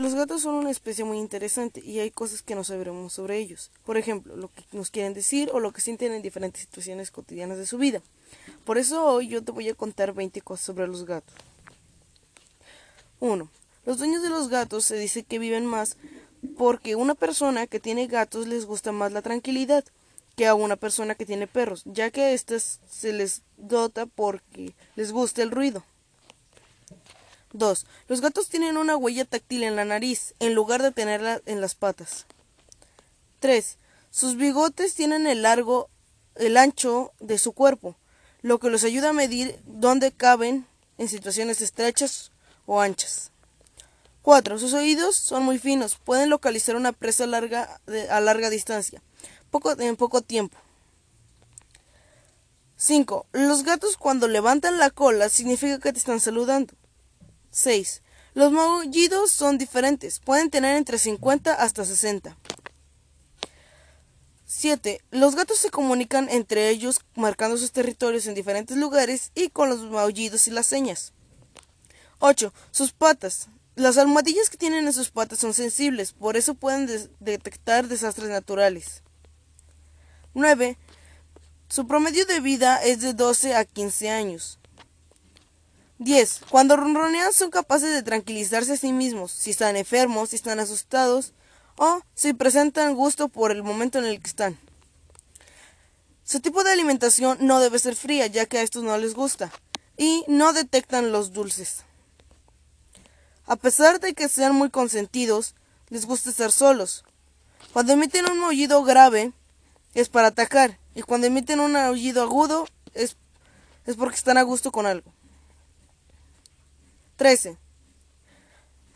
Los gatos son una especie muy interesante y hay cosas que no sabremos sobre ellos. Por ejemplo, lo que nos quieren decir o lo que sienten en diferentes situaciones cotidianas de su vida. Por eso hoy yo te voy a contar 20 cosas sobre los gatos. 1. Los dueños de los gatos se dice que viven más porque una persona que tiene gatos les gusta más la tranquilidad que a una persona que tiene perros, ya que a estas se les dota porque les gusta el ruido. 2. Los gatos tienen una huella táctil en la nariz, en lugar de tenerla en las patas. 3. Sus bigotes tienen el largo, el ancho de su cuerpo, lo que los ayuda a medir dónde caben en situaciones estrechas o anchas. 4. Sus oídos son muy finos, pueden localizar una presa larga a larga distancia, poco, en poco tiempo. 5. Los gatos cuando levantan la cola significa que te están saludando. 6. Los maullidos son diferentes, pueden tener entre 50 hasta 60. 7. Los gatos se comunican entre ellos marcando sus territorios en diferentes lugares y con los maullidos y las señas. 8. Sus patas. Las almohadillas que tienen en sus patas son sensibles, por eso pueden detectar desastres naturales. 9. Su promedio de vida es de 12 a 15 años. 10. Cuando ronronean son capaces de tranquilizarse a sí mismos, si están enfermos, si están asustados o si presentan gusto por el momento en el que están. Su tipo de alimentación no debe ser fría, ya que a estos no les gusta, y no detectan los dulces. A pesar de que sean muy consentidos, les gusta estar solos. Cuando emiten un aullido grave, es para atacar, y cuando emiten un aullido agudo, es, es porque están a gusto con algo. 13.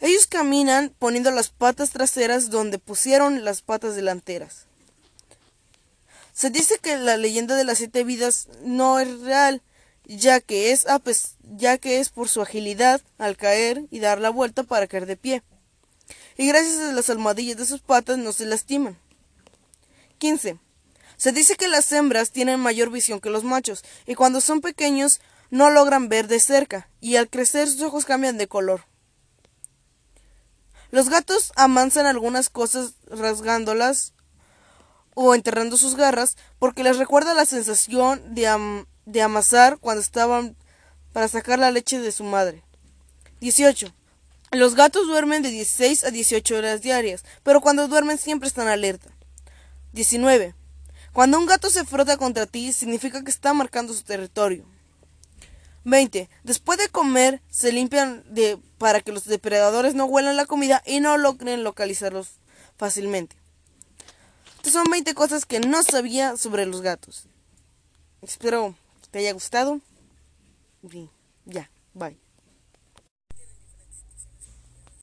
Ellos caminan poniendo las patas traseras donde pusieron las patas delanteras. Se dice que la leyenda de las siete vidas no es real, ya que es, ya que es por su agilidad al caer y dar la vuelta para caer de pie. Y gracias a las almohadillas de sus patas no se lastiman. 15. Se dice que las hembras tienen mayor visión que los machos, y cuando son pequeños no logran ver de cerca y al crecer sus ojos cambian de color. Los gatos amansan algunas cosas rasgándolas o enterrando sus garras porque les recuerda la sensación de, de amasar cuando estaban para sacar la leche de su madre. 18. Los gatos duermen de 16 a 18 horas diarias, pero cuando duermen siempre están alerta. 19. Cuando un gato se frota contra ti significa que está marcando su territorio. 20. Después de comer, se limpian de, para que los depredadores no huelan la comida y no logren localizarlos fácilmente. Estas son 20 cosas que no sabía sobre los gatos. Espero te haya gustado. Y ya, bye.